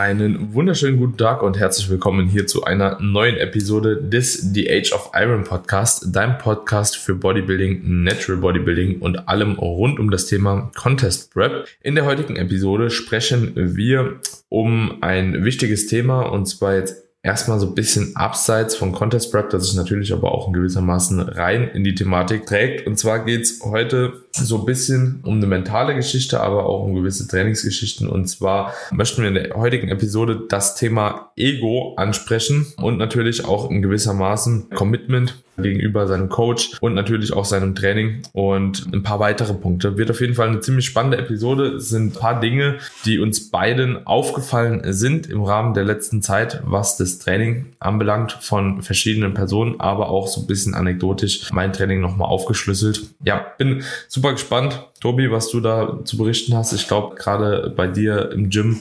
Einen wunderschönen guten Tag und herzlich willkommen hier zu einer neuen Episode des The Age of Iron Podcast, dein Podcast für Bodybuilding, Natural Bodybuilding und allem rund um das Thema Contest Prep. In der heutigen Episode sprechen wir um ein wichtiges Thema und zwar jetzt erstmal so ein bisschen abseits von Contest Prep, das sich natürlich aber auch in gewissermaßen rein in die Thematik trägt. Und zwar geht's heute so ein bisschen um eine mentale Geschichte, aber auch um gewisse Trainingsgeschichten. Und zwar möchten wir in der heutigen Episode das Thema Ego ansprechen und natürlich auch in gewissermaßen Commitment gegenüber seinem Coach und natürlich auch seinem Training und ein paar weitere Punkte. Wird auf jeden Fall eine ziemlich spannende Episode. Es sind ein paar Dinge, die uns beiden aufgefallen sind im Rahmen der letzten Zeit, was das Training anbelangt von verschiedenen Personen, aber auch so ein bisschen anekdotisch mein Training nochmal aufgeschlüsselt. Ja, bin super gespannt. Tobi, was du da zu berichten hast. Ich glaube, gerade bei dir im Gym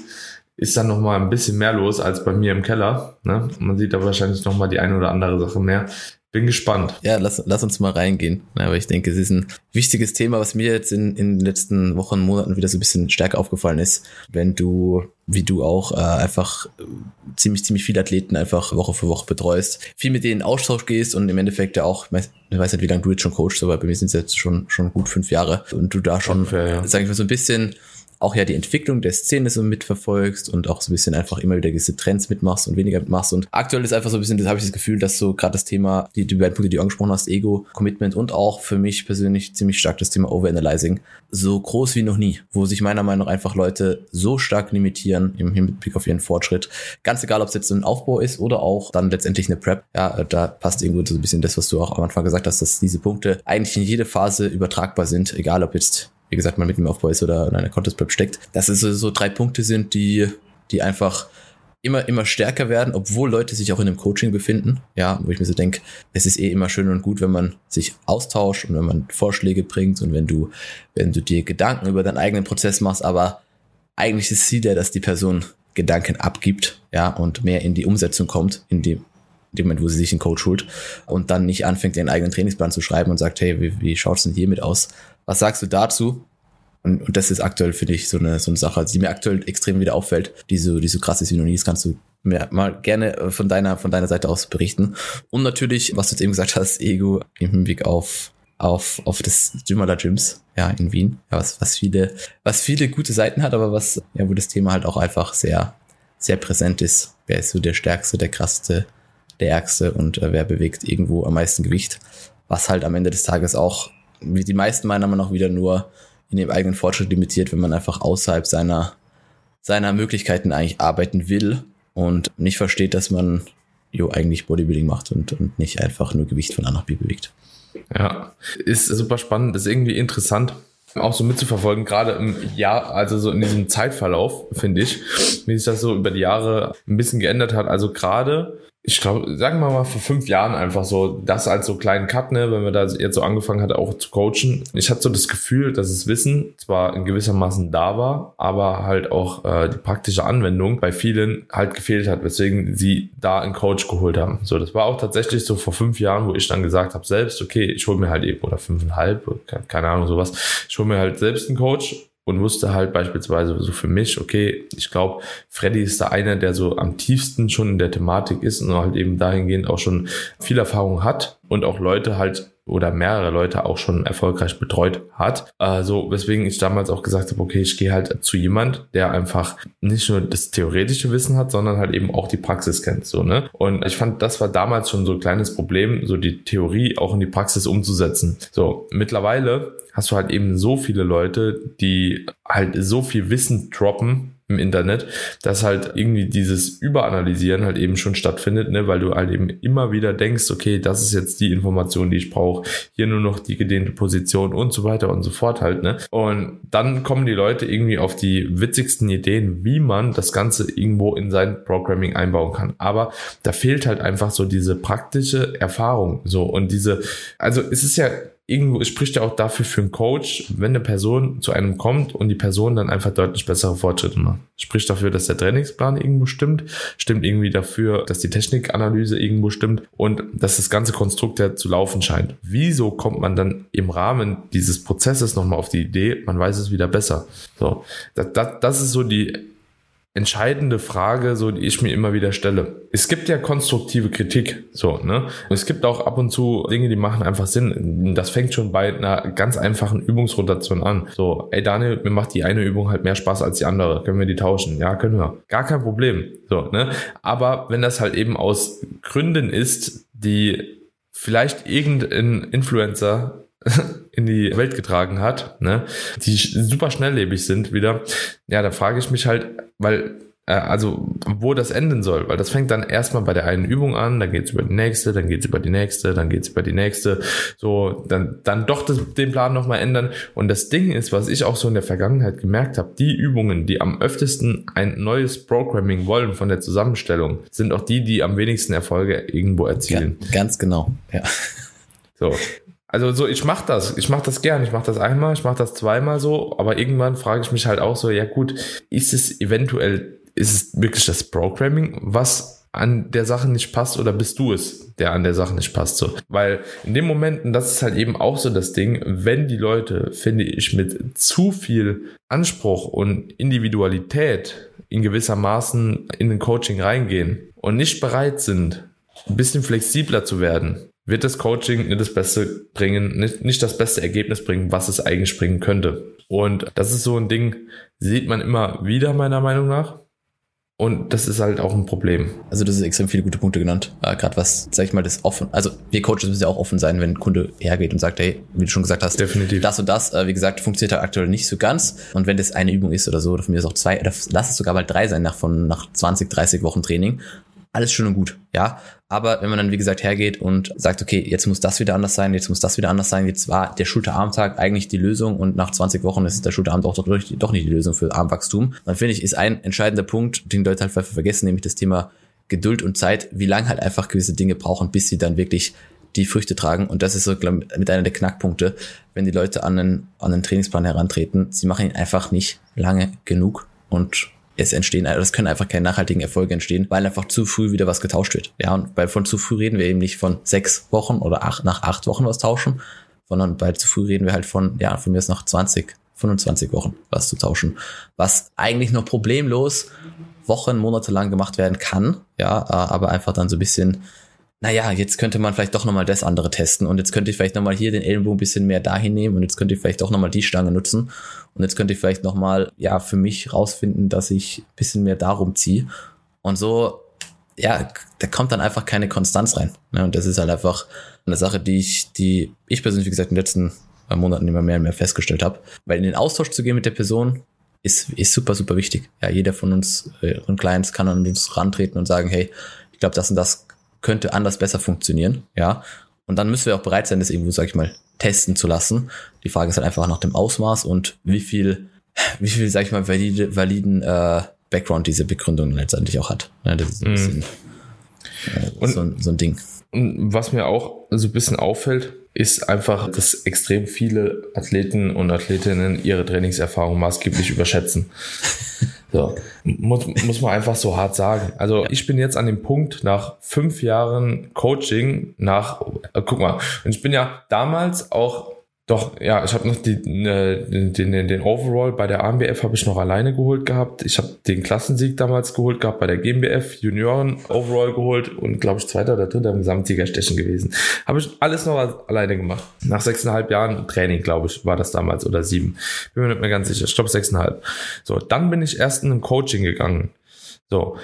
ist dann noch mal ein bisschen mehr los als bei mir im Keller. Ne? Man sieht da wahrscheinlich noch mal die eine oder andere Sache mehr. Bin gespannt. Ja, lass, lass uns mal reingehen. Aber ich denke, es ist ein wichtiges Thema, was mir jetzt in, in den letzten Wochen, Monaten wieder so ein bisschen stärker aufgefallen ist. Wenn du, wie du auch, äh, einfach ziemlich, ziemlich viele Athleten einfach Woche für Woche betreust, viel mit denen in Austausch gehst und im Endeffekt ja auch, ich weiß, ich weiß nicht, wie lange du jetzt schon coachst, aber bei mir sind es jetzt schon, schon gut fünf Jahre und du da schon, Ungefähr, ja. sag ich mal, so ein bisschen auch ja die Entwicklung der Szene so mitverfolgst und auch so ein bisschen einfach immer wieder gewisse Trends mitmachst und weniger mitmachst. Und aktuell ist einfach so ein bisschen, das habe ich das Gefühl, dass so gerade das Thema, die, die beiden Punkte, die du angesprochen hast, Ego, Commitment und auch für mich persönlich ziemlich stark das Thema Overanalyzing, so groß wie noch nie, wo sich meiner Meinung nach einfach Leute so stark limitieren im Hinblick auf ihren Fortschritt. Ganz egal, ob es jetzt ein Aufbau ist oder auch dann letztendlich eine Prep. Ja, da passt irgendwo so ein bisschen das, was du auch am Anfang gesagt hast, dass diese Punkte eigentlich in jede Phase übertragbar sind, egal ob jetzt wie gesagt, man mit dem Aufbau ist oder in einer Contest Prep steckt, dass es so, drei Punkte sind, die, die einfach immer, immer stärker werden, obwohl Leute sich auch in einem Coaching befinden. Ja, wo ich mir so denke, es ist eh immer schön und gut, wenn man sich austauscht und wenn man Vorschläge bringt und wenn du, wenn du dir Gedanken über deinen eigenen Prozess machst, aber eigentlich ist Ziel ja, dass die Person Gedanken abgibt, ja, und mehr in die Umsetzung kommt, in dem, in dem Moment, wo sie sich einen Coach holt und dann nicht anfängt, ihren eigenen Trainingsplan zu schreiben und sagt, hey, wie, wie schaut's denn hiermit aus? Was sagst du dazu? Und, und das ist aktuell, finde ich, so eine, so eine Sache, die mir aktuell extrem wieder auffällt, die so, die so krass ist wie noch nie. Das kannst du mir mal gerne äh, von deiner, von deiner Seite aus berichten. Und natürlich, was du jetzt eben gesagt hast, Ego im Hinblick auf, auf, auf das Gym aller Gyms, ja, in Wien. Ja, was, was viele, was viele gute Seiten hat, aber was, ja, wo das Thema halt auch einfach sehr, sehr präsent ist. Wer ist so der Stärkste, der Krasseste, der Ärgste und äh, wer bewegt irgendwo am meisten Gewicht? Was halt am Ende des Tages auch wie die meisten meiner Meinung nach wieder nur in dem eigenen Fortschritt limitiert, wenn man einfach außerhalb seiner, seiner Möglichkeiten eigentlich arbeiten will und nicht versteht, dass man jo eigentlich Bodybuilding macht und, und nicht einfach nur Gewicht von A nach B bewegt. Ja, ist super spannend, ist irgendwie interessant auch so mitzuverfolgen, gerade im Jahr, also so in diesem Zeitverlauf, finde ich, wie sich das so über die Jahre ein bisschen geändert hat. Also gerade ich glaube, sagen wir mal vor fünf Jahren einfach so, das als so kleinen Cut, ne, wenn wir da jetzt so angefangen hat, auch zu coachen. Ich hatte so das Gefühl, dass das Wissen zwar in gewissermaßen da war, aber halt auch äh, die praktische Anwendung bei vielen halt gefehlt hat, weswegen sie da einen Coach geholt haben. So, das war auch tatsächlich so vor fünf Jahren, wo ich dann gesagt habe, selbst, okay, ich hole mir halt eben, oder fünfeinhalb, keine Ahnung, sowas, ich hole mir halt selbst einen Coach und wusste halt beispielsweise so für mich, okay, ich glaube, Freddy ist da einer, der so am tiefsten schon in der Thematik ist und halt eben dahingehend auch schon viel Erfahrung hat und auch Leute halt oder mehrere Leute auch schon erfolgreich betreut hat. Also weswegen ich damals auch gesagt habe, okay, ich gehe halt zu jemand, der einfach nicht nur das theoretische Wissen hat, sondern halt eben auch die Praxis kennt, so, ne? Und ich fand, das war damals schon so ein kleines Problem, so die Theorie auch in die Praxis umzusetzen. So, mittlerweile hast du halt eben so viele Leute, die halt so viel Wissen droppen, im Internet, dass halt irgendwie dieses Überanalysieren halt eben schon stattfindet, ne, weil du halt eben immer wieder denkst, okay, das ist jetzt die Information, die ich brauche, hier nur noch die gedehnte Position und so weiter und so fort halt, ne? Und dann kommen die Leute irgendwie auf die witzigsten Ideen, wie man das Ganze irgendwo in sein Programming einbauen kann. Aber da fehlt halt einfach so diese praktische Erfahrung, so und diese, also es ist ja irgendwo spricht ja auch dafür für einen Coach, wenn eine Person zu einem kommt und die Person dann einfach deutlich bessere Fortschritte macht. Spricht dafür, dass der Trainingsplan irgendwo stimmt, stimmt irgendwie dafür, dass die Technikanalyse irgendwo stimmt und dass das ganze Konstrukt ja zu laufen scheint. Wieso kommt man dann im Rahmen dieses Prozesses nochmal auf die Idee, man weiß es wieder besser? So, das, das, das ist so die entscheidende Frage, so die ich mir immer wieder stelle. Es gibt ja konstruktive Kritik, so, ne? Es gibt auch ab und zu Dinge, die machen einfach Sinn. Das fängt schon bei einer ganz einfachen Übungsrotation an. So, ey Daniel, mir macht die eine Übung halt mehr Spaß als die andere. Können wir die tauschen? Ja, können wir. Gar kein Problem. So, ne? Aber wenn das halt eben aus Gründen ist, die vielleicht irgendein Influencer in die Welt getragen hat, ne, die super schnelllebig sind wieder, ja, da frage ich mich halt, weil also wo das enden soll, weil das fängt dann erstmal bei der einen Übung an, dann geht's über die nächste, dann geht's über die nächste, dann geht's über die nächste, so dann dann doch das, den Plan nochmal ändern. Und das Ding ist, was ich auch so in der Vergangenheit gemerkt habe, die Übungen, die am öftesten ein neues Programming wollen von der Zusammenstellung, sind auch die, die am wenigsten Erfolge irgendwo erzielen. Ja, ganz genau, ja. So, also so, ich mach das, ich mach das gern, ich mach das einmal, ich mach das zweimal so, aber irgendwann frage ich mich halt auch so, ja gut, ist es eventuell, ist es wirklich das Programming, was an der Sache nicht passt oder bist du es, der an der Sache nicht passt so? Weil in dem Moment, und das ist halt eben auch so das Ding, wenn die Leute, finde ich, mit zu viel Anspruch und Individualität in gewisser Maßen in den Coaching reingehen und nicht bereit sind, ein bisschen flexibler zu werden, wird das Coaching nicht das Beste bringen, nicht, nicht das beste Ergebnis bringen, was es eigentlich bringen könnte. Und das ist so ein Ding, sieht man immer wieder, meiner Meinung nach. Und das ist halt auch ein Problem. Also das ist extrem viele gute Punkte genannt. Äh, Gerade was, sag ich mal, das offen. Also wir Coaches müssen ja auch offen sein, wenn ein Kunde hergeht und sagt, hey, wie du schon gesagt hast, Definitiv. das und das, äh, wie gesagt, funktioniert halt aktuell nicht so ganz. Und wenn das eine Übung ist oder so, oder von mir ist auch zwei, oder lass es sogar mal drei sein nach von nach 20, 30 Wochen Training, alles schön und gut, ja. Aber wenn man dann, wie gesagt, hergeht und sagt, okay, jetzt muss das wieder anders sein, jetzt muss das wieder anders sein, jetzt war der Schulterarmtag eigentlich die Lösung und nach 20 Wochen ist der Schulterarm doch, doch, doch nicht die Lösung für Armwachstum, dann finde ich, ist ein entscheidender Punkt, den Leute halt vergessen, nämlich das Thema Geduld und Zeit, wie lange halt einfach gewisse Dinge brauchen, bis sie dann wirklich die Früchte tragen. Und das ist so glaub, mit einer der Knackpunkte, wenn die Leute an einen, an einen Trainingsplan herantreten. Sie machen ihn einfach nicht lange genug und es entstehen, also es können einfach keine nachhaltigen Erfolge entstehen, weil einfach zu früh wieder was getauscht wird. Ja, und bei von zu früh reden wir eben nicht von sechs Wochen oder acht, nach acht Wochen was tauschen, sondern bei zu früh reden wir halt von, ja, von mir ist nach 20, 25 Wochen was zu tauschen, was eigentlich noch problemlos Wochen, Monate lang gemacht werden kann, ja, aber einfach dann so ein bisschen naja, jetzt könnte man vielleicht doch nochmal das andere testen und jetzt könnte ich vielleicht nochmal hier den Ellenbogen ein bisschen mehr dahin nehmen und jetzt könnte ich vielleicht auch nochmal die Stange nutzen und jetzt könnte ich vielleicht nochmal, ja, für mich rausfinden, dass ich ein bisschen mehr darum ziehe und so, ja, da kommt dann einfach keine Konstanz rein ne? und das ist halt einfach eine Sache, die ich, die ich persönlich, wie gesagt, in den letzten Monaten immer mehr und mehr festgestellt habe, weil in den Austausch zu gehen mit der Person, ist, ist super, super wichtig. Ja, jeder von uns äh, und Clients kann an uns rantreten und sagen, hey, ich glaube, das und das könnte anders besser funktionieren, ja. Und dann müssen wir auch bereit sein, das irgendwo, sag ich mal, testen zu lassen. Die Frage ist halt einfach nach dem Ausmaß und wie viel, wie viel, sag ich mal, valide, validen äh, Background diese Begründung letztendlich auch hat. Ja, das ist ein bisschen äh, und, so, so ein Ding. Und was mir auch so ein bisschen auffällt, ist einfach, dass extrem viele Athleten und Athletinnen ihre Trainingserfahrung maßgeblich überschätzen. So, muss, muss man einfach so hart sagen. Also ich bin jetzt an dem Punkt nach fünf Jahren Coaching, nach, äh, guck mal, ich bin ja damals auch doch, ja, ich habe noch die, ne, den, den, den Overall bei der AMBF habe ich noch alleine geholt gehabt. Ich habe den Klassensieg damals geholt gehabt bei der GmbF, Junioren Overall geholt und glaube ich zweiter oder dritter im Gesamtsiegerstechen gewesen. Habe ich alles noch alleine gemacht. Nach sechseinhalb Jahren Training, glaube ich, war das damals oder sieben. Bin mir nicht mehr ganz sicher. Ich glaube sechseinhalb. So, dann bin ich erst in ein Coaching gegangen. So.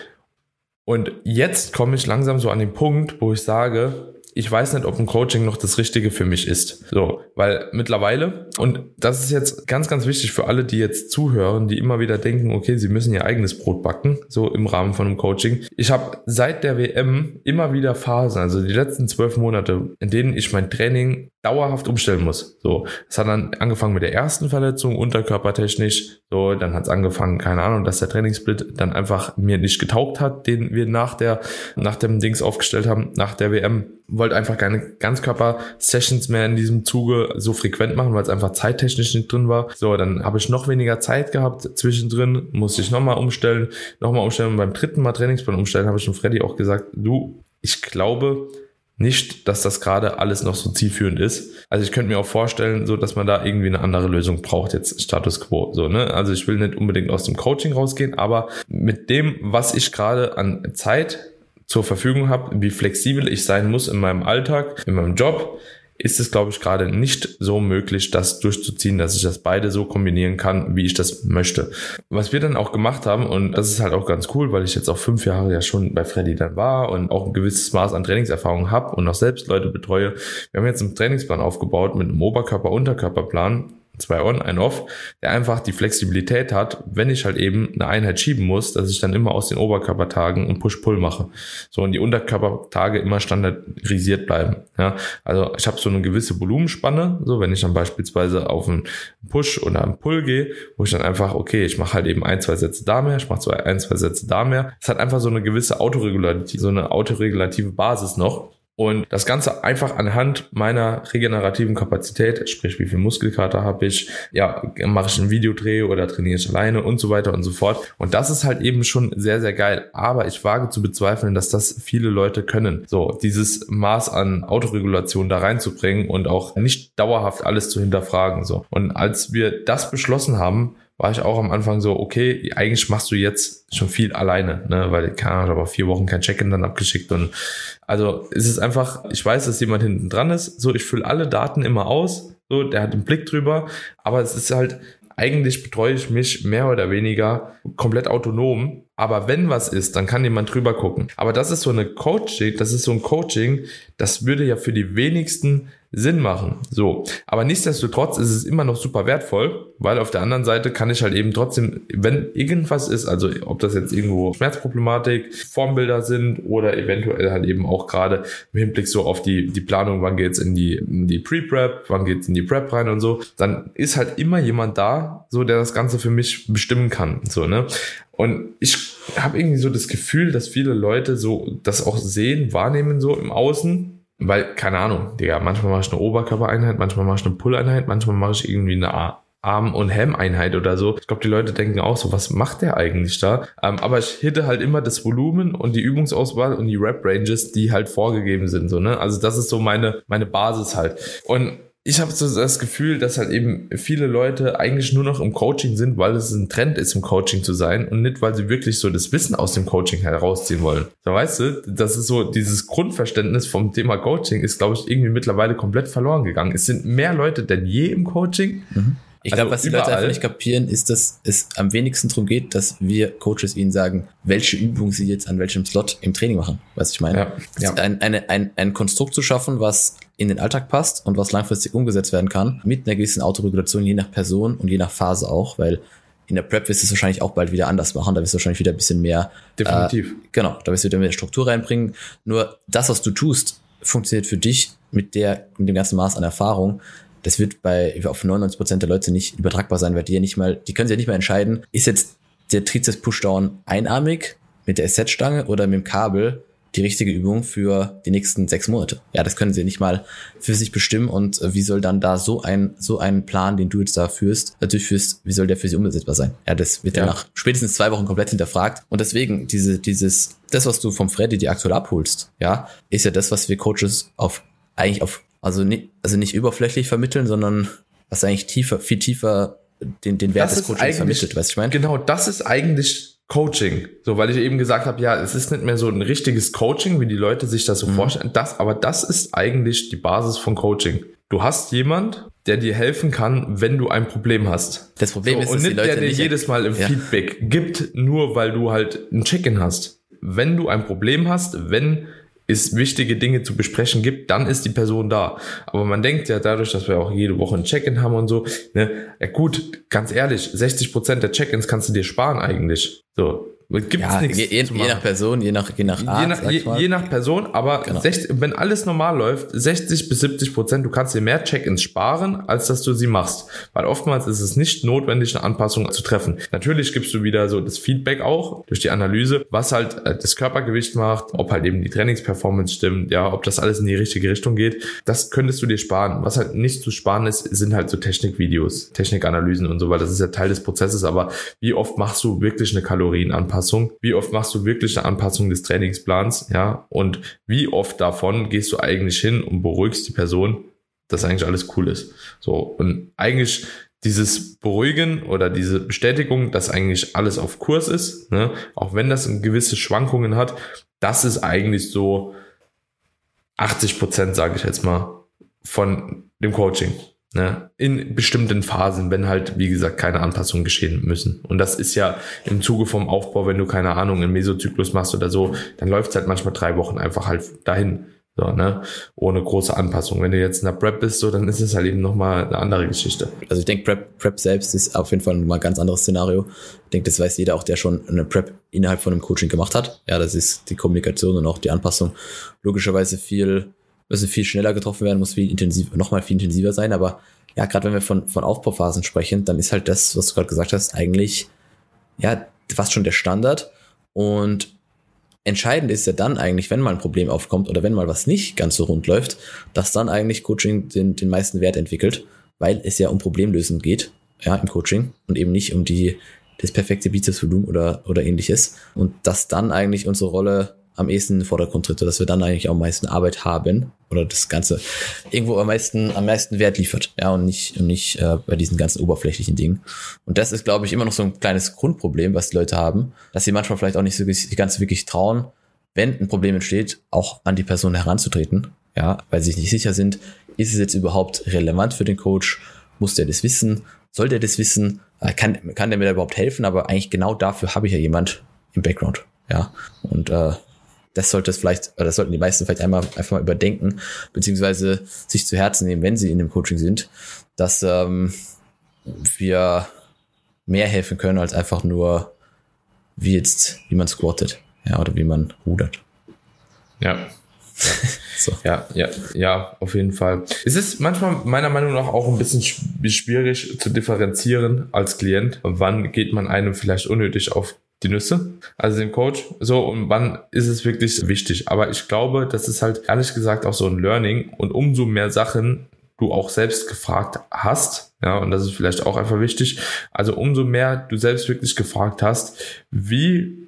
Und jetzt komme ich langsam so an den Punkt, wo ich sage, ich weiß nicht, ob ein Coaching noch das Richtige für mich ist. So, weil mittlerweile, und das ist jetzt ganz, ganz wichtig für alle, die jetzt zuhören, die immer wieder denken, okay, sie müssen ihr eigenes Brot backen, so im Rahmen von einem Coaching. Ich habe seit der WM immer wieder Phasen, also die letzten zwölf Monate, in denen ich mein Training dauerhaft umstellen muss. So, es hat dann angefangen mit der ersten Verletzung, unterkörpertechnisch. So, dann hat es angefangen, keine Ahnung, dass der Trainingssplit dann einfach mir nicht getaugt hat, den wir nach der, nach dem Dings aufgestellt haben, nach der WM. Wollte einfach keine Ganzkörper-Sessions mehr in diesem Zuge so frequent machen, weil es einfach zeittechnisch nicht drin war. So, dann habe ich noch weniger Zeit gehabt zwischendrin, musste ich nochmal umstellen, nochmal umstellen und beim dritten Mal Trainingsplan umstellen, habe ich schon Freddy auch gesagt, du, ich glaube, nicht, dass das gerade alles noch so zielführend ist. Also ich könnte mir auch vorstellen, so dass man da irgendwie eine andere Lösung braucht, jetzt Status quo. So, ne? Also ich will nicht unbedingt aus dem Coaching rausgehen, aber mit dem, was ich gerade an Zeit zur Verfügung habe, wie flexibel ich sein muss in meinem Alltag, in meinem Job, ist es, glaube ich, gerade nicht so möglich, das durchzuziehen, dass ich das beide so kombinieren kann, wie ich das möchte. Was wir dann auch gemacht haben, und das ist halt auch ganz cool, weil ich jetzt auch fünf Jahre ja schon bei Freddy dann war und auch ein gewisses Maß an Trainingserfahrung habe und auch selbst Leute betreue. Wir haben jetzt einen Trainingsplan aufgebaut mit einem Oberkörper-Unterkörperplan zwei on, ein off, der einfach die Flexibilität hat, wenn ich halt eben eine Einheit schieben muss, dass ich dann immer aus den Oberkörpertagen und Push-Pull mache. So und die Unterkörpertage immer standardisiert bleiben. Ja, also ich habe so eine gewisse Volumenspanne, so wenn ich dann beispielsweise auf einen Push oder einen Pull gehe, wo ich dann einfach, okay, ich mache halt eben ein, zwei Sätze da mehr, ich mache zwei, ein, zwei Sätze da mehr. Es hat einfach so eine gewisse Autoregulative, so eine autoregulative Basis noch, und das Ganze einfach anhand meiner regenerativen Kapazität, sprich wie viel Muskelkater habe ich, ja, mache ich einen Videodreh oder trainiere ich alleine und so weiter und so fort. Und das ist halt eben schon sehr, sehr geil. Aber ich wage zu bezweifeln, dass das viele Leute können. So, dieses Maß an Autoregulation da reinzubringen und auch nicht dauerhaft alles zu hinterfragen. So. Und als wir das beschlossen haben, war ich auch am Anfang so, okay, eigentlich machst du jetzt schon viel alleine, ne, weil, keine Ahnung, habe vier Wochen kein Check-in dann abgeschickt und also es ist einfach, ich weiß, dass jemand hinten dran ist, so, ich fülle alle Daten immer aus, so, der hat einen Blick drüber, aber es ist halt, eigentlich betreue ich mich mehr oder weniger komplett autonom. Aber wenn was ist, dann kann jemand drüber gucken. Aber das ist so eine Coaching, das ist so ein Coaching, das würde ja für die wenigsten Sinn machen. So. Aber nichtsdestotrotz ist es immer noch super wertvoll, weil auf der anderen Seite kann ich halt eben trotzdem, wenn irgendwas ist, also ob das jetzt irgendwo Schmerzproblematik, Formbilder sind oder eventuell halt eben auch gerade im Hinblick so auf die, die Planung, wann geht's in die, in die Pre-Prep, wann geht's in die Prep rein und so, dann ist halt immer jemand da, so der das Ganze für mich bestimmen kann. So, ne? Und ich habe irgendwie so das Gefühl, dass viele Leute so das auch sehen, wahrnehmen so im Außen weil, keine Ahnung, Digga, manchmal mache ich eine Oberkörpereinheit, manchmal mache ich eine Pull-Einheit, manchmal mache ich irgendwie eine Arm- und Hemmeinheit oder so. Ich glaube, die Leute denken auch so, was macht der eigentlich da? Ähm, aber ich hitte halt immer das Volumen und die Übungsauswahl und die Rap-Ranges, die halt vorgegeben sind. So, ne? Also das ist so meine, meine Basis halt. Und ich habe so das Gefühl, dass halt eben viele Leute eigentlich nur noch im Coaching sind, weil es ein Trend ist, im Coaching zu sein und nicht, weil sie wirklich so das Wissen aus dem Coaching herausziehen wollen. Da weißt du, das ist so, dieses Grundverständnis vom Thema Coaching ist, glaube ich, irgendwie mittlerweile komplett verloren gegangen. Es sind mehr Leute denn je im Coaching. Mhm. Ich also glaube, was die überall. Leute einfach nicht kapieren, ist, dass es am wenigsten darum geht, dass wir Coaches ihnen sagen, welche Übung sie jetzt an welchem Slot im Training machen. Was ich meine? Ja, ja. Ein, eine, ein, ein Konstrukt zu schaffen, was in den Alltag passt und was langfristig umgesetzt werden kann, mit einer gewissen Autoregulation, je nach Person und je nach Phase auch, weil in der Prep wirst du es wahrscheinlich auch bald wieder anders machen. Da wirst du wahrscheinlich wieder ein bisschen mehr. Definitiv. Äh, genau, da wirst du wieder mehr Struktur reinbringen. Nur das, was du tust, funktioniert für dich mit der, mit dem ganzen Maß an Erfahrung das wird bei auf 99 Prozent der Leute nicht übertragbar sein, weil die ja nicht mal, die können sich ja nicht mal entscheiden, ist jetzt der Trizeps Pushdown einarmig mit der Asset-Stange oder mit dem Kabel die richtige Übung für die nächsten sechs Monate. Ja, das können sie nicht mal für sich bestimmen und äh, wie soll dann da so ein, so ein Plan, den du jetzt da führst, äh, durchführst, wie soll der für sie umsetzbar sein? Ja, das wird ja. nach spätestens zwei Wochen komplett hinterfragt und deswegen diese, dieses, das, was du vom Freddy die aktuell abholst, ja, ist ja das, was wir Coaches auf, eigentlich auf also nicht, also nicht überflächlich vermitteln, sondern was eigentlich tiefer, viel tiefer den, den Wert das des Coachings vermittelt, weißt du, ich meine? Genau, das ist eigentlich Coaching. So, weil ich eben gesagt habe, ja, es ist nicht mehr so ein richtiges Coaching, wie die Leute sich das so mhm. vorstellen. Das, aber das ist eigentlich die Basis von Coaching. Du hast jemand, der dir helfen kann, wenn du ein Problem hast. Das Problem so, ist, und nicht der dir jedes Mal im ja. Feedback gibt, nur weil du halt ein Check-in hast. Wenn du ein Problem hast, wenn es wichtige Dinge zu besprechen gibt, dann ist die Person da. Aber man denkt ja dadurch, dass wir auch jede Woche ein Check-in haben und so, ne, ja gut, ganz ehrlich, 60 Prozent der Check-ins kannst du dir sparen eigentlich. So, Gibt's ja, nichts je, je nach Person, je nach, je nach Art. Je nach, je, je nach Person, aber genau. 60, wenn alles normal läuft, 60 bis 70 Prozent, du kannst dir mehr Check-ins sparen, als dass du sie machst. Weil oftmals ist es nicht notwendig, eine Anpassung zu treffen. Natürlich gibst du wieder so das Feedback auch durch die Analyse, was halt äh, das Körpergewicht macht, ob halt eben die Trainingsperformance stimmt, ja, ob das alles in die richtige Richtung geht. Das könntest du dir sparen. Was halt nicht zu sparen ist, sind halt so Technikvideos, Technikanalysen und so, weil das ist ja Teil des Prozesses. Aber wie oft machst du wirklich eine Kalorienanpassung? Anpassung? Wie oft machst du wirklich eine Anpassung des Trainingsplans? Ja, und wie oft davon gehst du eigentlich hin und beruhigst die Person, dass eigentlich alles cool ist? So, und eigentlich dieses Beruhigen oder diese Bestätigung, dass eigentlich alles auf Kurs ist, ne? auch wenn das gewisse Schwankungen hat, das ist eigentlich so 80 Prozent, sage ich jetzt mal, von dem Coaching. Ne? In bestimmten Phasen, wenn halt, wie gesagt, keine Anpassungen geschehen müssen. Und das ist ja im Zuge vom Aufbau, wenn du keine Ahnung, einen Mesozyklus machst oder so, dann läuft es halt manchmal drei Wochen einfach halt dahin. So, ne? Ohne große Anpassung. Wenn du jetzt in der Prep bist, so, dann ist es halt eben nochmal eine andere Geschichte. Also ich denke, Prep, Prep selbst ist auf jeden Fall mal ein ganz anderes Szenario. Ich denke, das weiß jeder auch, der schon eine Prep innerhalb von einem Coaching gemacht hat. Ja, das ist die Kommunikation und auch die Anpassung logischerweise viel müssen viel schneller getroffen werden, muss viel intensiver, nochmal viel intensiver sein. Aber ja, gerade wenn wir von, von Aufbauphasen sprechen, dann ist halt das, was du gerade gesagt hast, eigentlich ja fast schon der Standard. Und entscheidend ist ja dann eigentlich, wenn mal ein Problem aufkommt oder wenn mal was nicht ganz so rund läuft, dass dann eigentlich Coaching den, den meisten Wert entwickelt, weil es ja um Problemlösen geht, ja, im Coaching und eben nicht um die, das perfekte Bizepsvolumen oder, oder ähnliches. Und dass dann eigentlich unsere Rolle am ehesten in den Vordergrund tritt, dass wir dann eigentlich auch am meisten Arbeit haben oder das Ganze irgendwo am meisten, am meisten Wert liefert, ja, und nicht, und nicht äh, bei diesen ganzen oberflächlichen Dingen. Und das ist, glaube ich, immer noch so ein kleines Grundproblem, was die Leute haben, dass sie manchmal vielleicht auch nicht so die ganze wirklich trauen, wenn ein Problem entsteht, auch an die Person heranzutreten, ja, weil sie sich nicht sicher sind, ist es jetzt überhaupt relevant für den Coach? Muss der das wissen? Soll der das wissen? Äh, kann, kann der mir da überhaupt helfen? Aber eigentlich genau dafür habe ich ja jemand im Background. Ja. Und äh, das sollte es vielleicht, oder das sollten die meisten vielleicht einmal einfach mal überdenken, beziehungsweise sich zu Herzen nehmen, wenn sie in dem Coaching sind, dass ähm, wir mehr helfen können als einfach nur, wie jetzt, wie man squattet, ja, oder wie man rudert. Ja. so. Ja, ja, ja, auf jeden Fall. Es ist manchmal meiner Meinung nach auch ein bisschen schwierig zu differenzieren als Klient. Wann geht man einem vielleicht unnötig auf die Nüsse, also den Coach. So, und wann ist es wirklich wichtig? Aber ich glaube, das ist halt ehrlich gesagt auch so ein Learning und umso mehr Sachen du auch selbst gefragt hast, ja, und das ist vielleicht auch einfach wichtig, also umso mehr du selbst wirklich gefragt hast, wie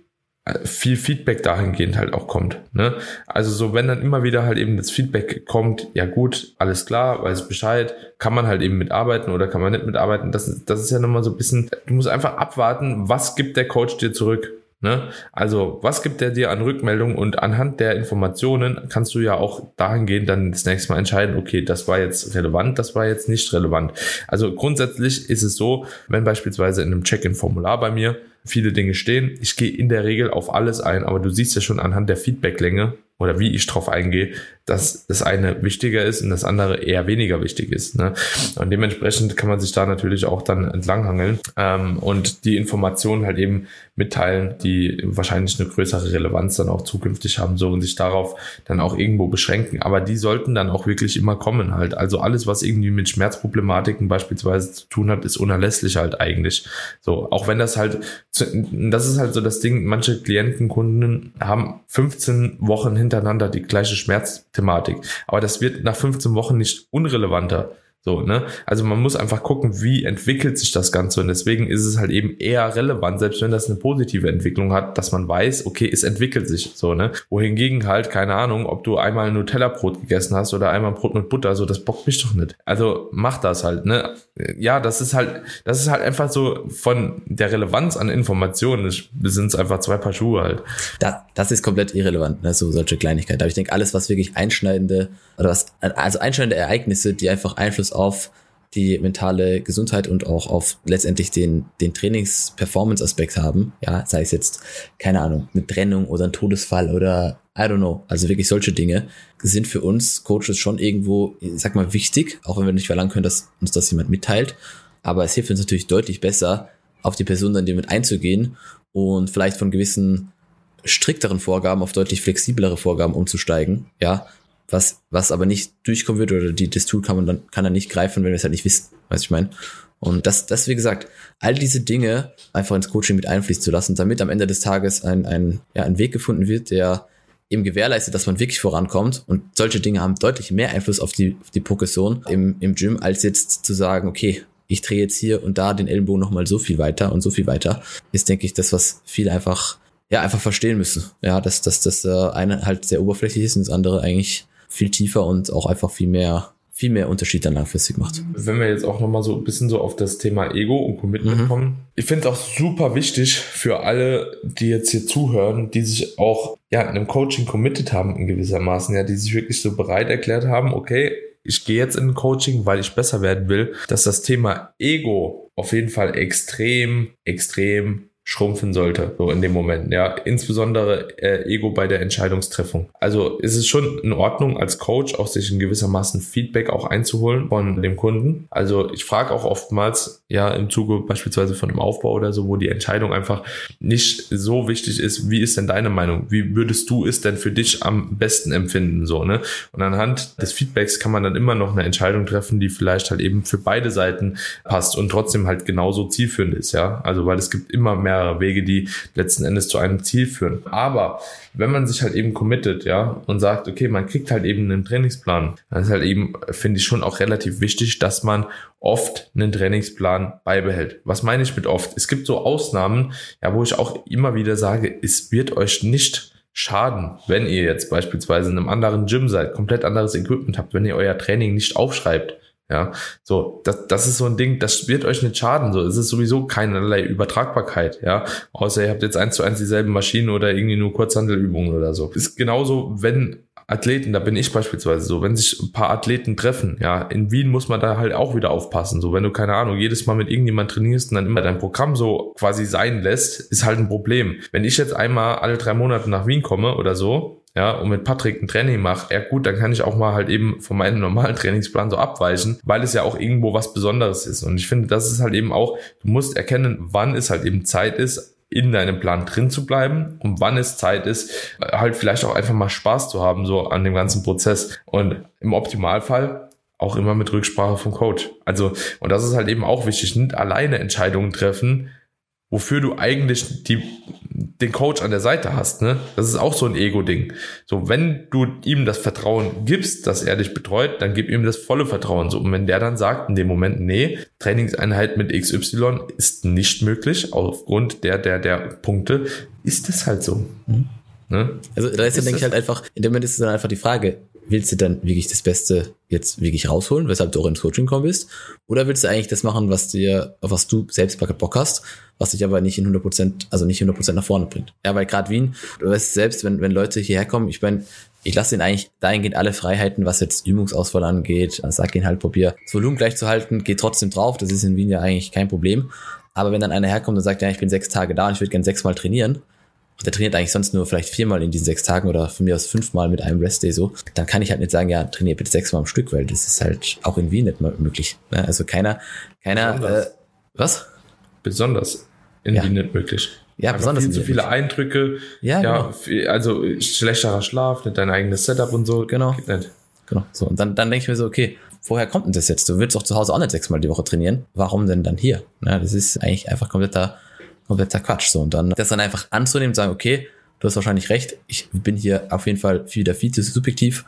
viel Feedback dahingehend halt auch kommt. Ne? Also so, wenn dann immer wieder halt eben das Feedback kommt, ja gut, alles klar, weiß Bescheid, kann man halt eben mitarbeiten oder kann man nicht mitarbeiten. Das, ist das ist ja nochmal so ein bisschen, du musst einfach abwarten, was gibt der Coach dir zurück. Ne? Also, was gibt er dir an Rückmeldung und anhand der Informationen kannst du ja auch dahingehend dann das nächste Mal entscheiden, okay, das war jetzt relevant, das war jetzt nicht relevant. Also grundsätzlich ist es so, wenn beispielsweise in einem Check-in-Formular bei mir viele Dinge stehen. Ich gehe in der Regel auf alles ein, aber du siehst ja schon anhand der Feedbacklänge oder wie ich drauf eingehe, dass das eine wichtiger ist und das andere eher weniger wichtig ist. Ne? Und dementsprechend kann man sich da natürlich auch dann entlanghangeln ähm, und die Informationen halt eben mitteilen, die wahrscheinlich eine größere Relevanz dann auch zukünftig haben, so und sich darauf dann auch irgendwo beschränken. Aber die sollten dann auch wirklich immer kommen halt. Also alles, was irgendwie mit Schmerzproblematiken beispielsweise zu tun hat, ist unerlässlich halt eigentlich. So, auch wenn das halt, das ist halt so das Ding, manche Klienten, Kunden haben 15 Wochen hintereinander die gleiche Schmerzthematik. Aber das wird nach 15 Wochen nicht unrelevanter. So, ne? Also man muss einfach gucken, wie entwickelt sich das Ganze. Und deswegen ist es halt eben eher relevant, selbst wenn das eine positive Entwicklung hat, dass man weiß, okay, es entwickelt sich so, ne? Wohingegen halt, keine Ahnung, ob du einmal ein Nutella-Brot gegessen hast oder einmal Brot mit Butter, so, das bockt mich doch nicht. Also mach das halt, ne? Ja, das ist halt, das ist halt einfach so von der Relevanz an Informationen, sind einfach zwei Paar Schuhe halt. Da, das ist komplett irrelevant, ne? So solche Kleinigkeiten. Aber ich denke, alles, was wirklich einschneidende, oder was, also einschneidende Ereignisse, die einfach Einfluss auf die mentale Gesundheit und auch auf letztendlich den, den Trainings-Performance-Aspekt haben. Ja, sei es jetzt, keine Ahnung, eine Trennung oder ein Todesfall oder I don't know. Also wirklich solche Dinge sind für uns Coaches schon irgendwo, sag mal, wichtig, auch wenn wir nicht verlangen können, dass uns das jemand mitteilt. Aber es hilft uns natürlich deutlich besser, auf die Person dann damit einzugehen und vielleicht von gewissen strikteren Vorgaben auf deutlich flexiblere Vorgaben umzusteigen. Ja, was, was aber nicht durchkommen wird oder die, das Tool kann man dann, kann er nicht greifen, wenn wir es halt nicht wissen. Weißt ich meine? Und das, das, wie gesagt, all diese Dinge einfach ins Coaching mit einfließen zu lassen, damit am Ende des Tages ein, ein, ja, ein Weg gefunden wird, der eben gewährleistet, dass man wirklich vorankommt. Und solche Dinge haben deutlich mehr Einfluss auf die, auf die Progression im, im Gym, als jetzt zu sagen, okay, ich drehe jetzt hier und da den Ellenbogen nochmal so viel weiter und so viel weiter, ist, denke ich, das, was viele einfach, ja, einfach verstehen müssen. Ja, dass, dass das äh, eine halt sehr oberflächlich ist und das andere eigentlich viel tiefer und auch einfach viel mehr viel mehr Unterschied dann langfristig macht. Wenn wir jetzt auch nochmal so ein bisschen so auf das Thema Ego und Commitment mhm. kommen. Ich finde es auch super wichtig für alle, die jetzt hier zuhören, die sich auch ja in einem Coaching committed haben in gewissermaßen, ja, die sich wirklich so bereit erklärt haben, okay, ich gehe jetzt in ein Coaching, weil ich besser werden will, dass das Thema Ego auf jeden Fall extrem, extrem schrumpfen sollte, so in dem Moment, ja, insbesondere äh, Ego bei der Entscheidungstreffung. Also ist es schon in Ordnung als Coach auch sich in gewissermaßen Feedback auch einzuholen von dem Kunden. Also ich frage auch oftmals, ja, im Zuge beispielsweise von einem Aufbau oder so, wo die Entscheidung einfach nicht so wichtig ist, wie ist denn deine Meinung? Wie würdest du es denn für dich am besten empfinden, so, ne? Und anhand des Feedbacks kann man dann immer noch eine Entscheidung treffen, die vielleicht halt eben für beide Seiten passt und trotzdem halt genauso zielführend ist, ja. Also weil es gibt immer mehr mehrere Wege, die letzten Endes zu einem Ziel führen. Aber wenn man sich halt eben committet, ja, und sagt, okay, man kriegt halt eben einen Trainingsplan, dann ist halt eben, finde ich schon auch relativ wichtig, dass man oft einen Trainingsplan beibehält. Was meine ich mit oft? Es gibt so Ausnahmen, ja, wo ich auch immer wieder sage, es wird euch nicht schaden, wenn ihr jetzt beispielsweise in einem anderen Gym seid, komplett anderes Equipment habt, wenn ihr euer Training nicht aufschreibt, ja, so, das, das ist so ein Ding, das wird euch nicht schaden. So, es ist sowieso keinerlei Übertragbarkeit, ja. Außer ihr habt jetzt eins zu eins dieselben Maschinen oder irgendwie nur Kurzhandelübungen oder so. Ist genauso, wenn Athleten, da bin ich beispielsweise so, wenn sich ein paar Athleten treffen, ja, in Wien muss man da halt auch wieder aufpassen. So, wenn du, keine Ahnung, jedes Mal mit irgendjemand trainierst und dann immer dein Programm so quasi sein lässt, ist halt ein Problem. Wenn ich jetzt einmal alle drei Monate nach Wien komme oder so, ja, und mit Patrick ein Training mache, ja gut, dann kann ich auch mal halt eben von meinem normalen Trainingsplan so abweichen, weil es ja auch irgendwo was Besonderes ist. Und ich finde, das ist halt eben auch, du musst erkennen, wann es halt eben Zeit ist, in deinem Plan drin zu bleiben und wann es Zeit ist, halt vielleicht auch einfach mal Spaß zu haben, so an dem ganzen Prozess. Und im Optimalfall auch immer mit Rücksprache vom Coach. Also, und das ist halt eben auch wichtig, nicht alleine Entscheidungen treffen, wofür du eigentlich die, den Coach an der Seite hast, ne? Das ist auch so ein Ego-Ding. So, wenn du ihm das Vertrauen gibst, dass er dich betreut, dann gib ihm das volle Vertrauen. So, und wenn der dann sagt in dem Moment, nee, Trainingseinheit mit XY ist nicht möglich, aufgrund der, der, der Punkte, ist das halt so. Mhm. Ne? Also da ist, ist denke ich halt einfach, in dem Moment ist es dann einfach die Frage, willst du dann wirklich das Beste jetzt wirklich rausholen, weshalb du auch ins Coaching kommen bist? Oder willst du eigentlich das machen, was dir, was du selbst Bock hast, was dich aber nicht in 100 Prozent, also nicht 100 Prozent nach vorne bringt? Ja, weil gerade Wien, du weißt selbst, wenn, wenn Leute hierher kommen, ich meine, ich lasse ihnen eigentlich dahingehend alle Freiheiten, was jetzt Übungsauswahl angeht. Sag ihnen halt, probier das Volumen gleich zu halten, geht trotzdem drauf. Das ist in Wien ja eigentlich kein Problem. Aber wenn dann einer herkommt und sagt, ja, ich bin sechs Tage da und ich würde gerne sechsmal trainieren, der trainiert eigentlich sonst nur vielleicht viermal in diesen sechs Tagen oder von mir aus fünfmal mit einem Restday so, dann kann ich halt nicht sagen, ja, trainiere bitte sechsmal am Stück, weil das ist halt auch in Wien nicht mal möglich. Also keiner, keiner, äh, was? Besonders in ja. Wien nicht möglich. Ja, Einfach besonders viel zu viele Eindrücke. Ja, ja genau. also schlechterer Schlaf, nicht dein eigenes Setup und so. Genau. Geht nicht. Genau. So, und dann, dann denke ich mir so, okay, woher kommt denn das jetzt? Du willst doch zu Hause auch nicht sechsmal die Woche trainieren. Warum denn dann hier? Ja, das ist eigentlich einfach kompletter kompletter Quatsch. So, und dann das dann einfach anzunehmen und sagen, okay, du hast wahrscheinlich recht, ich bin hier auf jeden Fall wieder viel zu subjektiv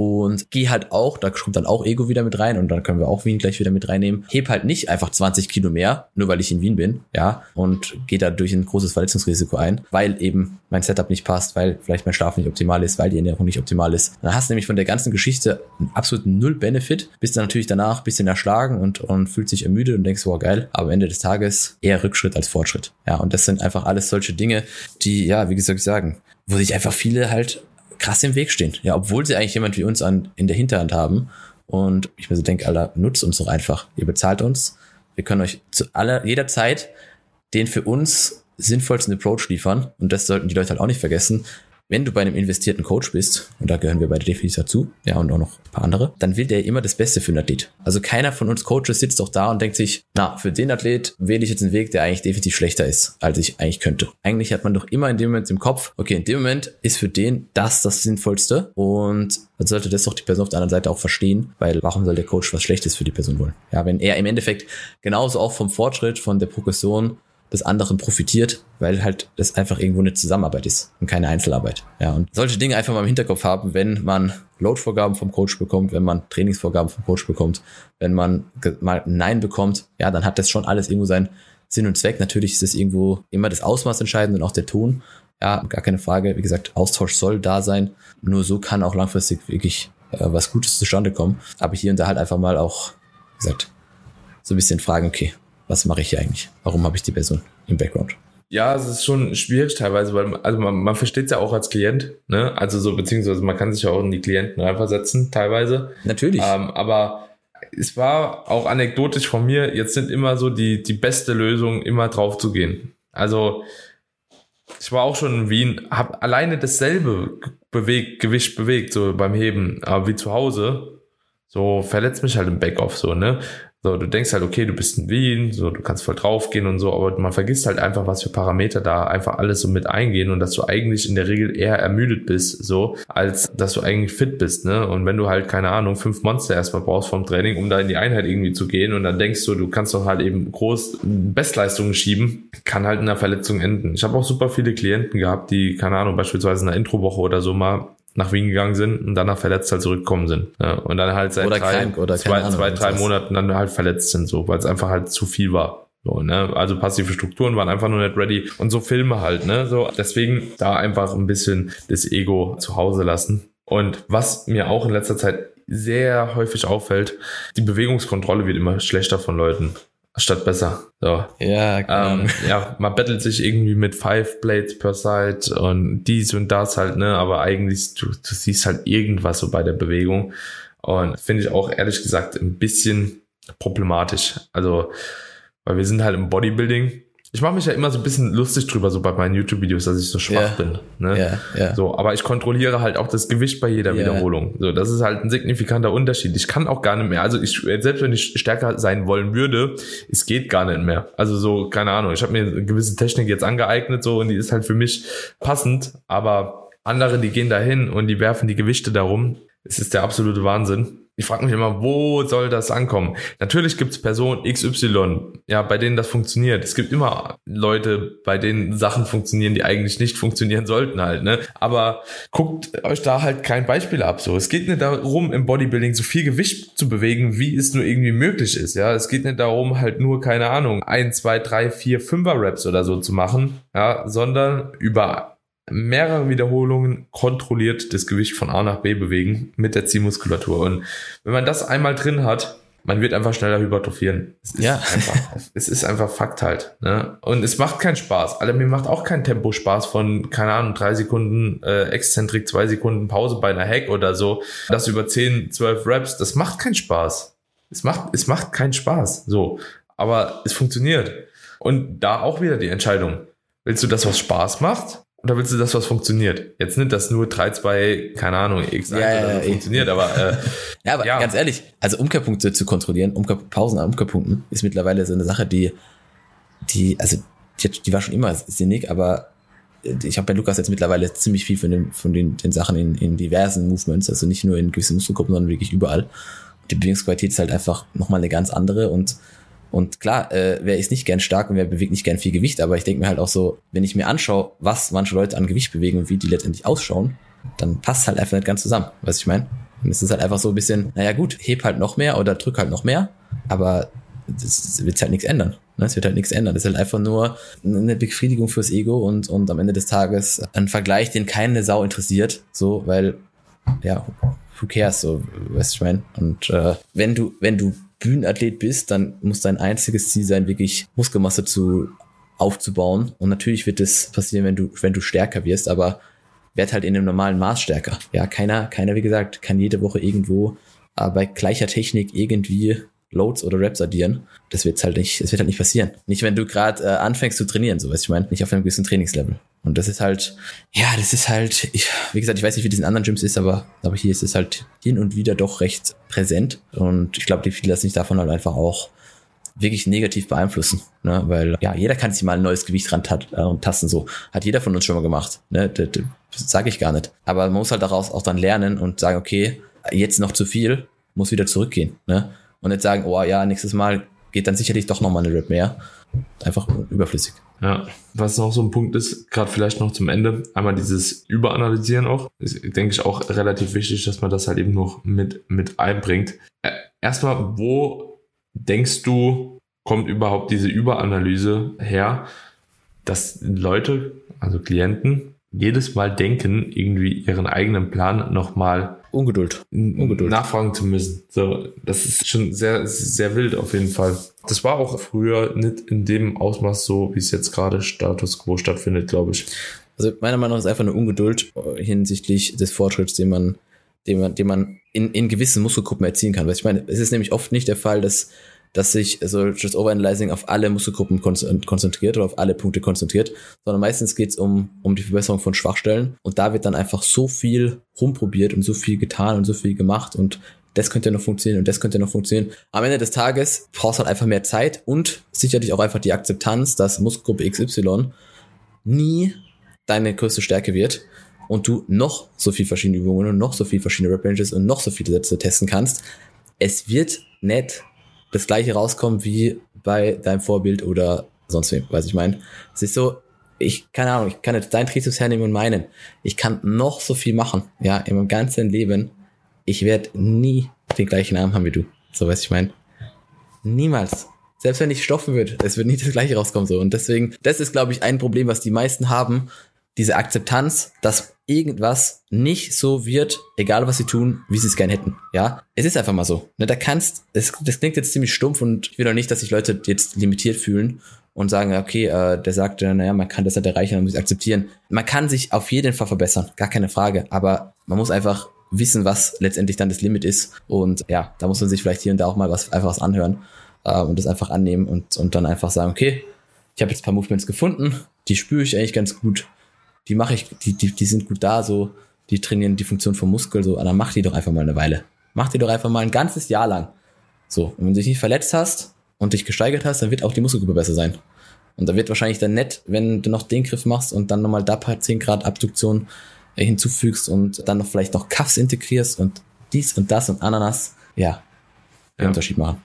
und geh halt auch, da kommt dann auch Ego wieder mit rein und dann können wir auch Wien gleich wieder mit reinnehmen. Heb halt nicht einfach 20 Kilo mehr, nur weil ich in Wien bin, ja, und gehe da durch ein großes Verletzungsrisiko ein, weil eben mein Setup nicht passt, weil vielleicht mein Schlaf nicht optimal ist, weil die Ernährung nicht optimal ist. Dann hast du nämlich von der ganzen Geschichte einen absoluten Null Benefit, bist dann natürlich danach ein bisschen erschlagen und, und fühlt sich ermüdet und denkst, wow, geil, aber am Ende des Tages eher Rückschritt als Fortschritt. Ja, und das sind einfach alles solche Dinge, die, ja, wie gesagt, sagen, wo sich einfach viele halt krass im Weg stehen. Ja, obwohl sie eigentlich jemand wie uns an, in der Hinterhand haben. Und ich mir so denke, Alter, nutzt uns doch einfach. Ihr bezahlt uns. Wir können euch zu aller, jeder Zeit den für uns sinnvollsten Approach liefern. Und das sollten die Leute halt auch nicht vergessen wenn du bei einem investierten Coach bist, und da gehören wir bei der definitiv dazu, ja, und auch noch ein paar andere, dann will der immer das Beste für einen Athlet. Also keiner von uns Coaches sitzt doch da und denkt sich, na, für den Athlet wähle ich jetzt einen Weg, der eigentlich definitiv schlechter ist, als ich eigentlich könnte. Eigentlich hat man doch immer in dem Moment im Kopf, okay, in dem Moment ist für den das das Sinnvollste und dann sollte das doch die Person auf der anderen Seite auch verstehen, weil warum soll der Coach was Schlechtes für die Person wollen? Ja, wenn er im Endeffekt genauso auch vom Fortschritt, von der Progression des anderen profitiert, weil halt das einfach irgendwo eine Zusammenarbeit ist und keine Einzelarbeit. Ja, und solche Dinge einfach mal im Hinterkopf haben, wenn man Load-Vorgaben vom Coach bekommt, wenn man Trainingsvorgaben vom Coach bekommt, wenn man mal ein Nein bekommt, ja, dann hat das schon alles irgendwo seinen Sinn und Zweck. Natürlich ist es irgendwo immer das Ausmaß entscheidend und auch der Ton. Ja, gar keine Frage. Wie gesagt, Austausch soll da sein. Nur so kann auch langfristig wirklich äh, was Gutes zustande kommen. Aber hier und da halt einfach mal auch, wie gesagt, so ein bisschen fragen, okay, was mache ich hier eigentlich? Warum habe ich die Person im Background? Ja, es ist schon schwierig teilweise, weil also man, man versteht es ja auch als Klient, ne? Also so, beziehungsweise man kann sich ja auch in die Klienten reinversetzen, teilweise. Natürlich. Ähm, aber es war auch anekdotisch von mir, jetzt sind immer so die, die beste Lösung, immer drauf zu gehen. Also ich war auch schon in Wien, habe alleine dasselbe bewegt, Gewicht bewegt, so beim Heben, aber wie zu Hause. So verletzt mich halt im Backoff so, ne? So, du denkst halt, okay, du bist in Wien, so, du kannst voll draufgehen und so, aber man vergisst halt einfach, was für Parameter da einfach alles so mit eingehen und dass du eigentlich in der Regel eher ermüdet bist, so, als dass du eigentlich fit bist, ne? Und wenn du halt, keine Ahnung, fünf Monster erstmal brauchst vom Training, um da in die Einheit irgendwie zu gehen und dann denkst du, du kannst doch halt eben groß Bestleistungen schieben, kann halt in einer Verletzung enden. Ich habe auch super viele Klienten gehabt, die, keine Ahnung, beispielsweise in einer Introwoche oder so mal nach Wien gegangen sind und danach verletzt halt zurückgekommen sind. Ja, und dann halt seit oder drei, krank oder zwei, Ahnung, zwei drei. Monaten dann halt verletzt sind, so, weil es einfach halt zu viel war. So, ne? Also passive Strukturen waren einfach nur nicht ready. Und so Filme halt, ne? So, deswegen da einfach ein bisschen das Ego zu Hause lassen. Und was mir auch in letzter Zeit sehr häufig auffällt, die Bewegungskontrolle wird immer schlechter von Leuten statt besser. So. Ja, genau. Ähm, ja, man battelt sich irgendwie mit five Blades per Side und dies und das halt, ne? Aber eigentlich, du, du siehst halt irgendwas so bei der Bewegung. Und finde ich auch ehrlich gesagt ein bisschen problematisch. Also, weil wir sind halt im Bodybuilding. Ich mache mich ja immer so ein bisschen lustig drüber, so bei meinen YouTube-Videos, dass ich so schwach Ja. bin. Ne? ja, ja. So, aber ich kontrolliere halt auch das Gewicht bei jeder. Wiederholung. So, das ist halt ein signifikanter Unterschied. Ich kann auch gar nicht mehr. Also ich, selbst wenn ich stärker sein wollen würde, es geht gar nicht mehr. Also so, keine Ahnung. Ich habe mir eine gewisse Technik jetzt angeeignet, so, und die ist halt für mich passend. Aber andere, die gehen dahin und die werfen die Gewichte darum. Es ist der absolute Wahnsinn. Ich frage mich immer, wo soll das ankommen? Natürlich gibt es Personen XY, ja, bei denen das funktioniert. Es gibt immer Leute, bei denen Sachen funktionieren, die eigentlich nicht funktionieren sollten halt, ne? Aber guckt euch da halt kein Beispiel ab. So, es geht nicht darum, im Bodybuilding so viel Gewicht zu bewegen, wie es nur irgendwie möglich ist. Ja, es geht nicht darum, halt nur keine Ahnung, ein, zwei, drei, vier, fünfer Raps oder so zu machen, ja, sondern über mehrere Wiederholungen kontrolliert das Gewicht von A nach B bewegen mit der Zielmuskulatur. Und wenn man das einmal drin hat, man wird einfach schneller hypertrophieren. Es ist Ja. einfach, es ist einfach Fakt halt. Ne? Und es macht keinen Spaß. Alter, mir macht auch kein Tempo Spaß von, keine Ahnung, drei Sekunden äh, Exzentrik, zwei Sekunden Pause bei einer Hack oder so. Das über 10, 12 Reps, das macht keinen Spaß. Es macht, es macht keinen Spaß. So. Aber es funktioniert. Und da auch wieder die Entscheidung. Willst du das, was Spaß macht? Oder willst du das, was funktioniert? Jetzt nicht, dass nur 3, 2, keine Ahnung, X1 Ja, ja, ja, funktioniert, aber äh, Ja, aber Ja. ganz ehrlich, also Umkehrpunkte zu kontrollieren, Umkehr, Pausen an Umkehrpunkten, ist mittlerweile so eine Sache, die, die, also die, die war schon immer sinnig, aber ich habe bei Lukas jetzt mittlerweile ziemlich viel von den, von den, den Sachen in, in diversen Movements, also nicht nur in gewissen Muskelgruppen, sondern wirklich überall. Die Bewegungsqualität ist halt einfach nochmal eine ganz andere und und klar, äh, wer ist nicht gern stark und wer bewegt nicht gern viel Gewicht, aber ich denke mir halt auch so, wenn ich mir anschaue, was manche Leute an Gewicht bewegen und wie die letztendlich ausschauen, dann passt halt einfach nicht ganz zusammen, du, ich meine? Und es ist halt einfach so ein bisschen, naja gut, heb halt noch mehr oder drück halt noch mehr, aber das wird halt nichts ändern. Ne? Es wird halt nichts ändern. Das ist halt einfach nur eine Befriedigung fürs Ego und, und am Ende des Tages ein Vergleich, den keine Sau interessiert, so, weil, ja, who cares, so, weißt du, ich meine? Und äh, wenn du, wenn du Bühnenathlet bist, dann muss dein einziges Ziel sein, wirklich Muskelmasse zu aufzubauen. Und natürlich wird das passieren, wenn du, wenn du stärker wirst, aber werd halt in einem normalen Maß stärker. Ja, keiner, keiner, wie gesagt, kann jede Woche irgendwo äh, bei gleicher Technik irgendwie Loads oder Reps addieren. Das wird halt nicht, das wird halt nicht passieren. Nicht, wenn du gerade äh, anfängst zu trainieren, so du, ich meine, nicht auf einem gewissen Trainingslevel. Und das ist halt, ja, das ist halt, ich, wie gesagt, ich weiß nicht, wie das in anderen Gyms ist, aber, aber hier ist es halt hin und wieder doch recht präsent. Und ich glaube, die viele lassen sich davon halt einfach auch wirklich negativ beeinflussen, ne? weil ja jeder kann sich mal ein neues Gewicht ran äh, tasten so hat jeder von uns schon mal gemacht, ne? das, das sage ich gar nicht, aber man muss halt daraus auch dann lernen und sagen okay jetzt noch zu viel muss wieder zurückgehen, ne? Und nicht sagen oh ja nächstes Mal geht dann sicherlich doch nochmal eine Rep mehr. Einfach überflüssig. Ja, was noch so ein Punkt ist, gerade vielleicht noch zum Ende, einmal dieses Überanalysieren auch, ist, denke ich, auch relativ wichtig, dass man das halt eben noch mit, mit einbringt. Erstmal, wo denkst du, kommt überhaupt diese Überanalyse her, dass Leute, also Klienten, jedes Mal denken, irgendwie ihren eigenen Plan nochmal Ungeduld. Ungeduld. nachfragen zu müssen. So, das ist schon sehr, sehr wild auf jeden Fall. Das war auch früher nicht in dem Ausmaß so, wie es jetzt gerade Status Quo stattfindet, glaube ich. Also meiner Meinung nach ist einfach eine Ungeduld hinsichtlich des Fortschritts, den man, den man, den man in, in gewissen Muskelgruppen erzielen kann. Weil ich meine, es ist nämlich oft nicht der Fall, dass dass sich solches Overanalyzing auf alle Muskelgruppen konzentriert oder auf alle Punkte konzentriert, sondern meistens geht es um, um die Verbesserung von Schwachstellen und da wird dann einfach so viel rumprobiert und so viel getan und so viel gemacht und das könnte noch funktionieren und das könnte noch funktionieren. Am Ende des Tages brauchst du halt einfach mehr Zeit und sicherlich auch einfach die Akzeptanz, dass Muskelgruppe XY nie deine größte Stärke wird und du noch so viel verschiedene Übungen und noch so viel verschiedene Rep Ranges und noch so viele Sätze testen kannst. Es wird nicht das gleiche rauskommt wie bei deinem Vorbild oder sonst wem, weiß ich meine. Es ist so, ich, keine Ahnung, ich kann jetzt deinen Trizeps hernehmen und meinen. Ich kann noch so viel machen, ja, in meinem ganzen Leben. Ich werde nie den gleichen Arm haben wie du. So weiß ich meine. Niemals. Selbst wenn ich stoffen würde, es wird nie das gleiche rauskommen so. Und deswegen, das ist, glaube ich, ein Problem, was die meisten haben, diese Akzeptanz, dass irgendwas nicht so wird, egal was sie tun, wie sie es gerne hätten. Ja, es ist einfach mal so. Ne, da kannst, das, das klingt jetzt ziemlich stumpf und ich will auch nicht, dass sich Leute jetzt limitiert fühlen und sagen, okay, äh, der sagt, naja, man kann das nicht erreichen, man muss akzeptieren. Man kann sich auf jeden Fall verbessern, gar keine Frage, aber man muss einfach wissen, was letztendlich dann das Limit ist und ja, da muss man sich vielleicht hier und da auch mal was einfach was anhören äh, und das einfach annehmen und, und dann einfach sagen, okay, ich habe jetzt ein paar Movements gefunden, die spüre ich eigentlich ganz gut die mache ich, die, die, die sind gut da, so, die trainieren die Funktion vom Muskel, so, dann mach die doch einfach mal eine Weile. Mach die doch einfach mal ein ganzes Jahr lang. So, und wenn du dich nicht verletzt hast und dich gesteigert hast, dann wird auch die Muskelgruppe besser sein. Und da wird wahrscheinlich dann nett, wenn du noch den Griff machst und dann nochmal DAPA 10 Grad Abduktion äh, hinzufügst und dann noch vielleicht noch Cuffs integrierst und dies und das und Ananas, ja, ja. Unterschied machen.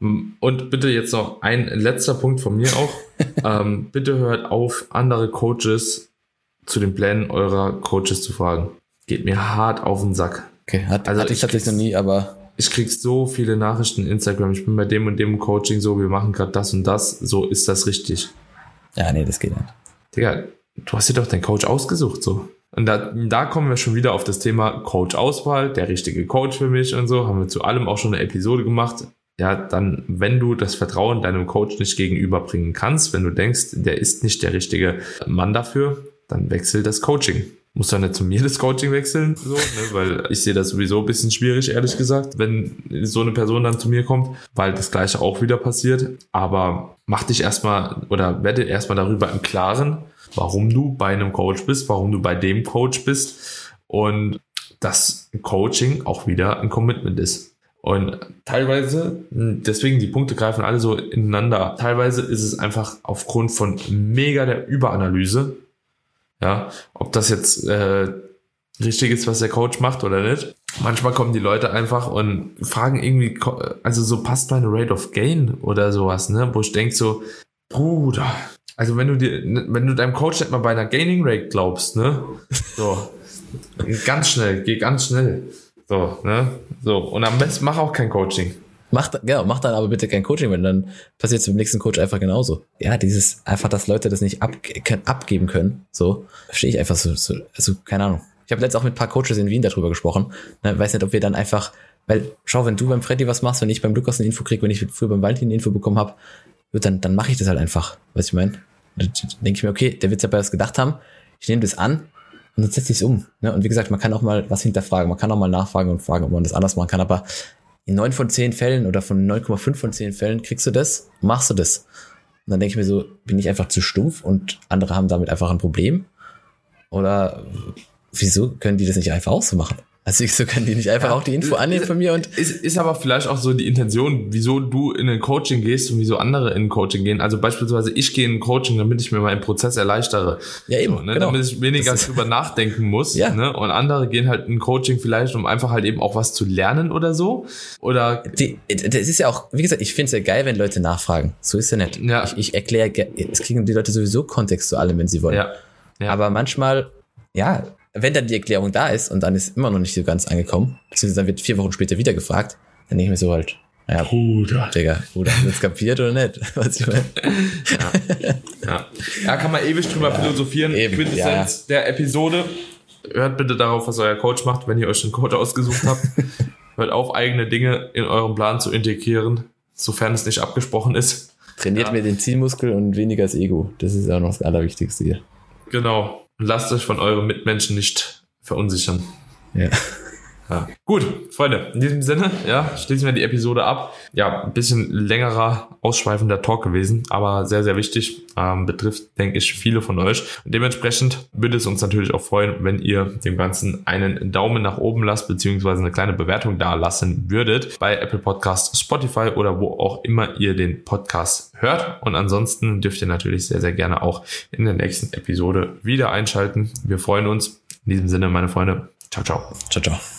Und bitte jetzt noch ein letzter Punkt von mir auch. ähm, bitte hört auf, andere Coaches zu den Plänen eurer Coaches zu fragen. Geht mir hart auf den Sack. Okay, hat, also hatte ich tatsächlich noch nie, aber. Ich krieg so viele Nachrichten Instagram. Ich bin bei dem und dem Coaching so, wir machen gerade das und das. So ist das richtig. Ja, nee, das geht nicht. Digga, du hast dir doch deinen Coach ausgesucht, so. Und da, da kommen wir schon wieder auf das Thema Coach-Auswahl, der richtige Coach für mich und so. Haben wir zu allem auch schon eine Episode gemacht. Ja, dann, wenn du das Vertrauen deinem Coach nicht gegenüberbringen kannst, wenn du denkst, der ist nicht der richtige Mann dafür, dann wechsel das Coaching. Muss doch nicht zu mir das Coaching wechseln, so, ne? weil ich sehe das sowieso ein bisschen schwierig, ehrlich gesagt, wenn so eine Person dann zu mir kommt, weil das gleiche auch wieder passiert. Aber mach dich erstmal oder werde erstmal darüber im Klaren, warum du bei einem Coach bist, warum du bei dem Coach bist und dass Coaching auch wieder ein Commitment ist. Und teilweise, deswegen die Punkte greifen alle so ineinander. Teilweise ist es einfach aufgrund von mega der Überanalyse ja, ob das jetzt äh, richtig ist, was der Coach macht oder nicht. Manchmal kommen die Leute einfach und fragen irgendwie, also so passt meine Rate of Gain oder sowas, ne? Wo ich denke so, Bruder, also wenn du dir, wenn du deinem Coach nicht mal bei einer Gaining Rate glaubst, ne? So, ganz schnell, geh ganz schnell. So, ne? So, und am besten mach auch kein Coaching. Macht, genau, macht dann aber bitte kein Coaching, weil dann passiert es beim nächsten Coach einfach genauso. Ja, dieses, einfach, dass Leute das nicht ab, können, abgeben können, so, verstehe ich einfach so, so, also, keine Ahnung. Ich habe letztens auch mit ein paar Coaches in Wien darüber gesprochen. Ne, weiß nicht, ob wir dann einfach, weil, schau, wenn du beim Freddy was machst, wenn ich beim Lukas eine Info krieg, wenn ich früher beim Valentin eine Info bekommen habe, dann, dann mache ich das halt einfach. Weißt du, ich meine? Dann denke ich mir, okay, der wird ja bei was gedacht haben, ich nehme das an und dann setze ich es um. Ne? Und wie gesagt, man kann auch mal was hinterfragen, man kann auch mal nachfragen und fragen, ob man das anders machen kann, aber in neun von zehn Fällen oder von 9,5 von zehn Fällen kriegst du das, machst du das. Und dann denke ich mir so, bin ich einfach zu stumpf und andere haben damit einfach ein Problem? Oder wieso können die das nicht einfach auch so machen? Also wieso können die nicht einfach ja, auch die Info annehmen von mir und. Ist, ist aber vielleicht auch so die Intention, wieso du in ein Coaching gehst und wieso andere in ein Coaching gehen. Also beispielsweise ich gehe in ein Coaching, damit ich mir meinen Prozess erleichtere. Ja, eben. So, ne? genau. Damit ich weniger drüber nachdenken muss. Ja. Ne? Und andere gehen halt in ein Coaching vielleicht, um einfach halt eben auch was zu lernen oder so. Oder. Die, das ist ja auch, wie gesagt, ich finde es ja geil, wenn Leute nachfragen. So ist ja nett. Ja. Ich, ich erkläre, es kriegen die Leute sowieso Kontext zu allem, wenn sie wollen. Ja. ja. Aber manchmal, ja, wenn dann die Erklärung da ist und dann ist immer noch nicht so ganz angekommen, beziehungsweise dann wird vier Wochen später wieder gefragt, dann denke ich mir so halt, naja, Bruder. Digga, Bruder, hast du jetzt kapiert oder nicht? Was ich meine? Ja. ja. ja, kann man ewig drüber ja, philosophieren. Eben, Quintessenz ja. der Episode. Hört bitte darauf, was euer Coach macht, wenn ihr euch einen Coach ausgesucht habt. Hört auf, eigene Dinge in eurem Plan zu integrieren, sofern es nicht abgesprochen ist. Trainiert ja. mir den Zielmuskel und weniger das Ego. Das ist auch noch das Allerwichtigste hier. Genau. Und lasst euch von euren Mitmenschen nicht verunsichern. Ja. Ja. Gut, Freunde, in diesem Sinne, ja, schließen wir die Episode ab. Ja, ein bisschen längerer, ausschweifender Talk gewesen, aber sehr, sehr wichtig. Ähm, betrifft, denke ich, viele von euch. Und dementsprechend würde es uns natürlich auch freuen, wenn ihr dem Ganzen einen Daumen nach oben lasst, beziehungsweise eine kleine Bewertung da lassen würdet bei Apple Podcast, Spotify oder wo auch immer ihr den Podcast hört. Und ansonsten dürft ihr natürlich sehr, sehr gerne auch in der nächsten Episode wieder einschalten. Wir freuen uns. In diesem Sinne, meine Freunde, ciao, ciao. Ciao, ciao.